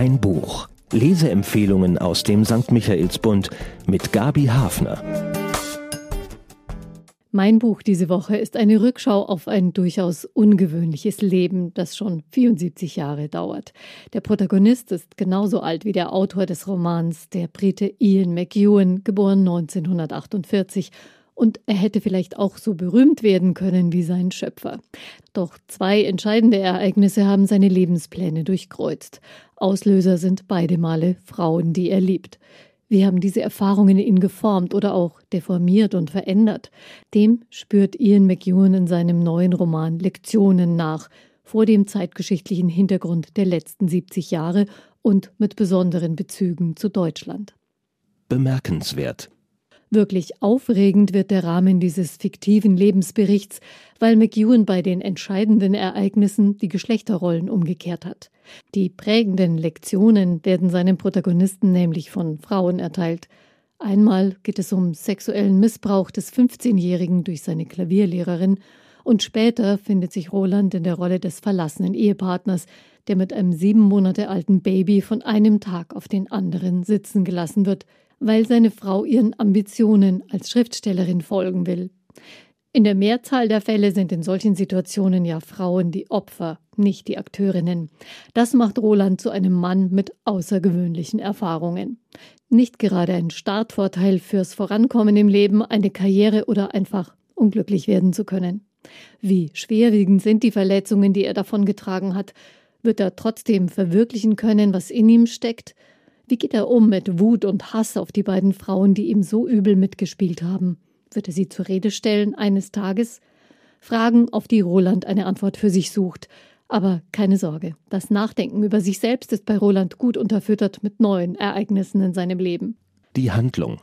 Ein Buch. Leseempfehlungen aus dem St. Michaelsbund mit Gabi Hafner. Mein Buch diese Woche ist eine Rückschau auf ein durchaus ungewöhnliches Leben, das schon 74 Jahre dauert. Der Protagonist ist genauso alt wie der Autor des Romans, der Brite Ian McEwan, geboren 1948 und er hätte vielleicht auch so berühmt werden können wie sein Schöpfer. Doch zwei entscheidende Ereignisse haben seine Lebenspläne durchkreuzt. Auslöser sind beide Male Frauen, die er liebt. Wie haben diese Erfahrungen ihn geformt oder auch deformiert und verändert? Dem spürt Ian McEwan in seinem neuen Roman Lektionen nach, vor dem zeitgeschichtlichen Hintergrund der letzten 70 Jahre und mit besonderen Bezügen zu Deutschland. Bemerkenswert. Wirklich aufregend wird der Rahmen dieses fiktiven Lebensberichts, weil McEwan bei den entscheidenden Ereignissen die Geschlechterrollen umgekehrt hat. Die prägenden Lektionen werden seinen Protagonisten nämlich von Frauen erteilt. Einmal geht es um sexuellen Missbrauch des 15-Jährigen durch seine Klavierlehrerin und später findet sich Roland in der Rolle des verlassenen Ehepartners, der mit einem sieben Monate alten Baby von einem Tag auf den anderen sitzen gelassen wird – weil seine Frau ihren Ambitionen als Schriftstellerin folgen will. In der Mehrzahl der Fälle sind in solchen Situationen ja Frauen die Opfer, nicht die Akteurinnen. Das macht Roland zu einem Mann mit außergewöhnlichen Erfahrungen. Nicht gerade ein Startvorteil fürs Vorankommen im Leben, eine Karriere oder einfach unglücklich werden zu können. Wie schwerwiegend sind die Verletzungen, die er davongetragen hat? Wird er trotzdem verwirklichen können, was in ihm steckt? Wie geht er um mit Wut und Hass auf die beiden Frauen, die ihm so übel mitgespielt haben? Wird er sie zur Rede stellen eines Tages? Fragen, auf die Roland eine Antwort für sich sucht. Aber keine Sorge, das Nachdenken über sich selbst ist bei Roland gut unterfüttert mit neuen Ereignissen in seinem Leben. Die Handlung.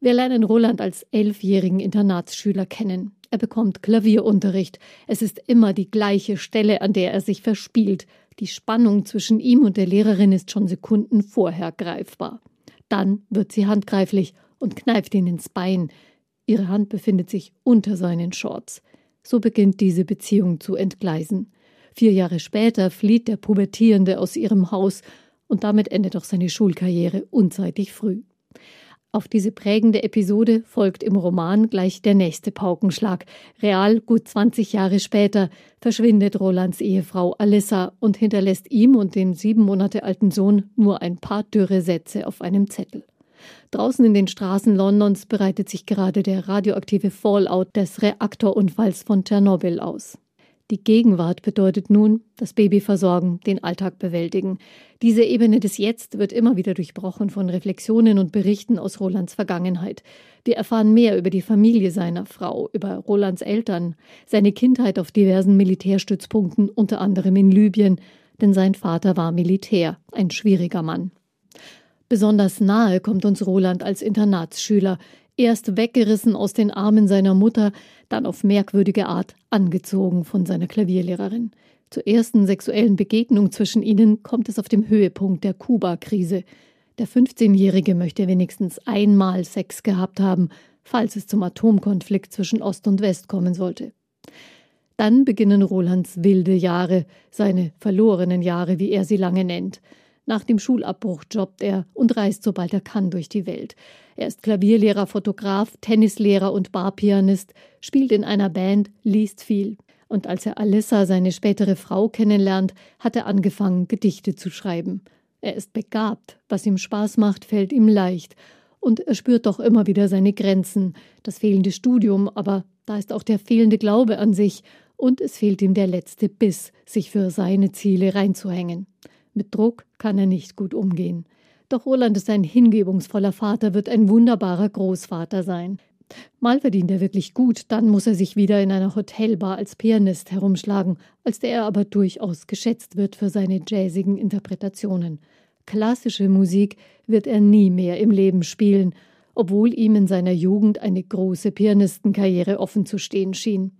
Wir lernen Roland als elfjährigen Internatsschüler kennen. Er bekommt Klavierunterricht. Es ist immer die gleiche Stelle, an der er sich verspielt. Die Spannung zwischen ihm und der Lehrerin ist schon Sekunden vorher greifbar. Dann wird sie handgreiflich und kneift ihn ins Bein. Ihre Hand befindet sich unter seinen Shorts. So beginnt diese Beziehung zu entgleisen. Vier Jahre später flieht der Pubertierende aus ihrem Haus und damit endet auch seine Schulkarriere unzeitig früh. Auf diese prägende Episode folgt im Roman gleich der nächste Paukenschlag. Real gut 20 Jahre später verschwindet Rolands Ehefrau Alissa und hinterlässt ihm und dem sieben Monate alten Sohn nur ein paar dürre Sätze auf einem Zettel. Draußen in den Straßen Londons bereitet sich gerade der radioaktive Fallout des Reaktorunfalls von Tschernobyl aus. Die Gegenwart bedeutet nun das Baby versorgen, den Alltag bewältigen. Diese Ebene des Jetzt wird immer wieder durchbrochen von Reflexionen und Berichten aus Rolands Vergangenheit. Wir erfahren mehr über die Familie seiner Frau, über Rolands Eltern, seine Kindheit auf diversen Militärstützpunkten, unter anderem in Libyen, denn sein Vater war Militär, ein schwieriger Mann. Besonders nahe kommt uns Roland als Internatsschüler, erst weggerissen aus den Armen seiner Mutter, dann auf merkwürdige Art angezogen von seiner Klavierlehrerin. Zur ersten sexuellen Begegnung zwischen ihnen kommt es auf dem Höhepunkt der Kuba-Krise. Der 15-Jährige möchte wenigstens einmal Sex gehabt haben, falls es zum Atomkonflikt zwischen Ost und West kommen sollte. Dann beginnen Rolands wilde Jahre, seine verlorenen Jahre, wie er sie lange nennt. Nach dem Schulabbruch jobbt er und reist, sobald er kann, durch die Welt. Er ist Klavierlehrer, Fotograf, Tennislehrer und Barpianist, spielt in einer Band, liest viel. Und als er Alissa, seine spätere Frau, kennenlernt, hat er angefangen, Gedichte zu schreiben. Er ist begabt, was ihm Spaß macht, fällt ihm leicht. Und er spürt doch immer wieder seine Grenzen, das fehlende Studium, aber da ist auch der fehlende Glaube an sich, und es fehlt ihm der letzte Biss, sich für seine Ziele reinzuhängen. Mit Druck kann er nicht gut umgehen. Doch Roland ist ein hingebungsvoller Vater, wird ein wunderbarer Großvater sein. Mal verdient er wirklich gut, dann muss er sich wieder in einer Hotelbar als Pianist herumschlagen, als der er aber durchaus geschätzt wird für seine jazzigen Interpretationen. Klassische Musik wird er nie mehr im Leben spielen, obwohl ihm in seiner Jugend eine große Pianistenkarriere offen zu stehen schien.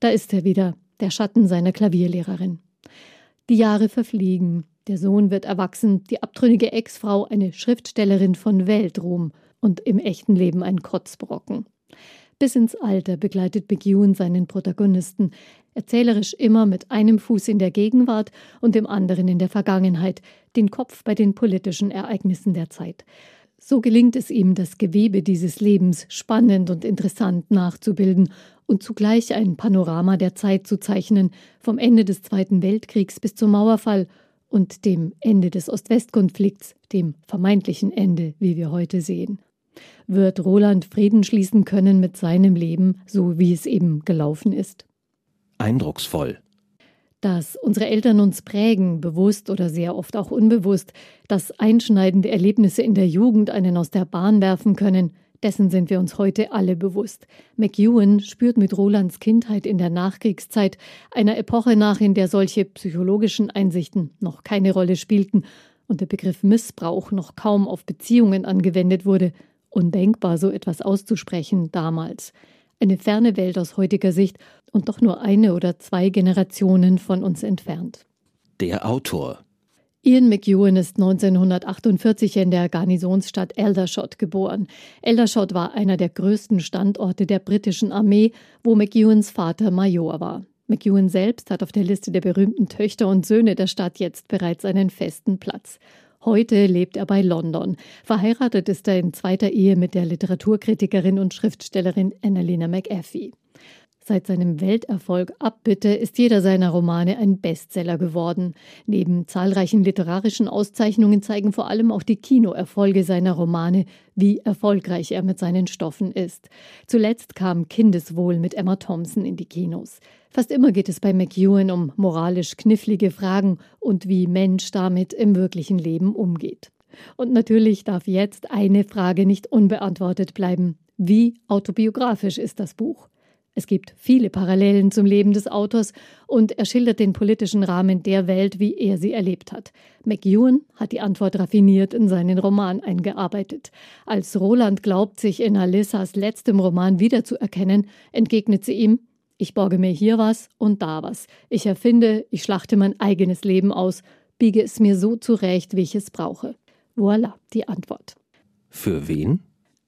Da ist er wieder, der Schatten seiner Klavierlehrerin. Die Jahre verfliegen, der Sohn wird erwachsen, die abtrünnige Ex-Frau eine Schriftstellerin von Weltruhm und im echten Leben ein Kotzbrocken. Bis ins Alter begleitet McEwan seinen Protagonisten, erzählerisch immer mit einem Fuß in der Gegenwart und dem anderen in der Vergangenheit, den Kopf bei den politischen Ereignissen der Zeit. So gelingt es ihm, das Gewebe dieses Lebens spannend und interessant nachzubilden und zugleich ein Panorama der Zeit zu zeichnen, vom Ende des Zweiten Weltkriegs bis zum Mauerfall und dem Ende des Ost-West-Konflikts, dem vermeintlichen Ende, wie wir heute sehen. Wird Roland Frieden schließen können mit seinem Leben, so wie es eben gelaufen ist? Eindrucksvoll. Dass unsere Eltern uns prägen, bewusst oder sehr oft auch unbewusst, dass einschneidende Erlebnisse in der Jugend einen aus der Bahn werfen können, dessen sind wir uns heute alle bewusst. McEwan spürt mit Rolands Kindheit in der Nachkriegszeit, einer Epoche nach, in der solche psychologischen Einsichten noch keine Rolle spielten und der Begriff Missbrauch noch kaum auf Beziehungen angewendet wurde, undenkbar so etwas auszusprechen damals. Eine ferne Welt aus heutiger Sicht und doch nur eine oder zwei Generationen von uns entfernt. Der Autor. Ian McEwan ist 1948 in der Garnisonsstadt Aldershot geboren. Aldershot war einer der größten Standorte der britischen Armee, wo McEwans Vater Major war. McEwan selbst hat auf der Liste der berühmten Töchter und Söhne der Stadt jetzt bereits einen festen Platz. Heute lebt er bei London. Verheiratet ist er in zweiter Ehe mit der Literaturkritikerin und Schriftstellerin Annalena McAfee. Seit seinem Welterfolg Abbitte ist jeder seiner Romane ein Bestseller geworden. Neben zahlreichen literarischen Auszeichnungen zeigen vor allem auch die Kinoerfolge seiner Romane, wie erfolgreich er mit seinen Stoffen ist. Zuletzt kam Kindeswohl mit Emma Thompson in die Kinos. Fast immer geht es bei McEwan um moralisch knifflige Fragen und wie Mensch damit im wirklichen Leben umgeht. Und natürlich darf jetzt eine Frage nicht unbeantwortet bleiben. Wie autobiografisch ist das Buch? Es gibt viele Parallelen zum Leben des Autors und er schildert den politischen Rahmen der Welt, wie er sie erlebt hat. McEwan hat die Antwort raffiniert in seinen Roman eingearbeitet. Als Roland glaubt, sich in Alissas letztem Roman wiederzuerkennen, entgegnet sie ihm, ich borge mir hier was und da was. Ich erfinde, ich schlachte mein eigenes Leben aus, biege es mir so zurecht, wie ich es brauche. Voilà, die Antwort. Für wen?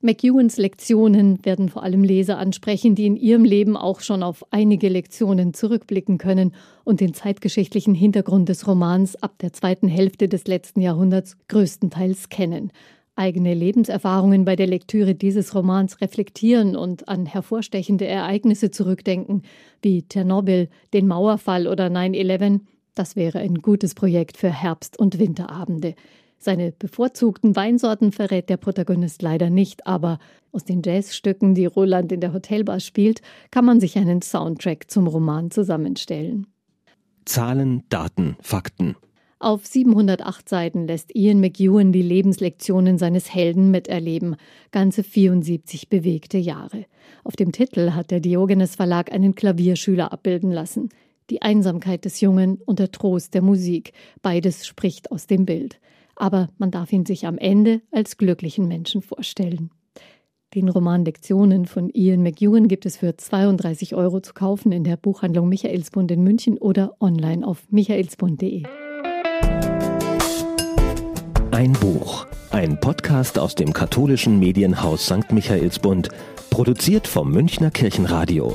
McEwans Lektionen werden vor allem Leser ansprechen, die in ihrem Leben auch schon auf einige Lektionen zurückblicken können und den zeitgeschichtlichen Hintergrund des Romans ab der zweiten Hälfte des letzten Jahrhunderts größtenteils kennen eigene Lebenserfahrungen bei der Lektüre dieses Romans reflektieren und an hervorstechende Ereignisse zurückdenken, wie Tschernobyl, den Mauerfall oder 9-11, das wäre ein gutes Projekt für Herbst- und Winterabende. Seine bevorzugten Weinsorten verrät der Protagonist leider nicht, aber aus den Jazzstücken, die Roland in der Hotelbar spielt, kann man sich einen Soundtrack zum Roman zusammenstellen. Zahlen, Daten, Fakten. Auf 708 Seiten lässt Ian McEwan die Lebenslektionen seines Helden miterleben. Ganze 74 bewegte Jahre. Auf dem Titel hat der Diogenes Verlag einen Klavierschüler abbilden lassen. Die Einsamkeit des Jungen und der Trost der Musik. Beides spricht aus dem Bild. Aber man darf ihn sich am Ende als glücklichen Menschen vorstellen. Den Roman Lektionen von Ian McEwan gibt es für 32 Euro zu kaufen in der Buchhandlung Michaelsbund in München oder online auf michaelsbund.de. Ein Buch. Ein Podcast aus dem katholischen Medienhaus St. Michaelsbund, produziert vom Münchner Kirchenradio.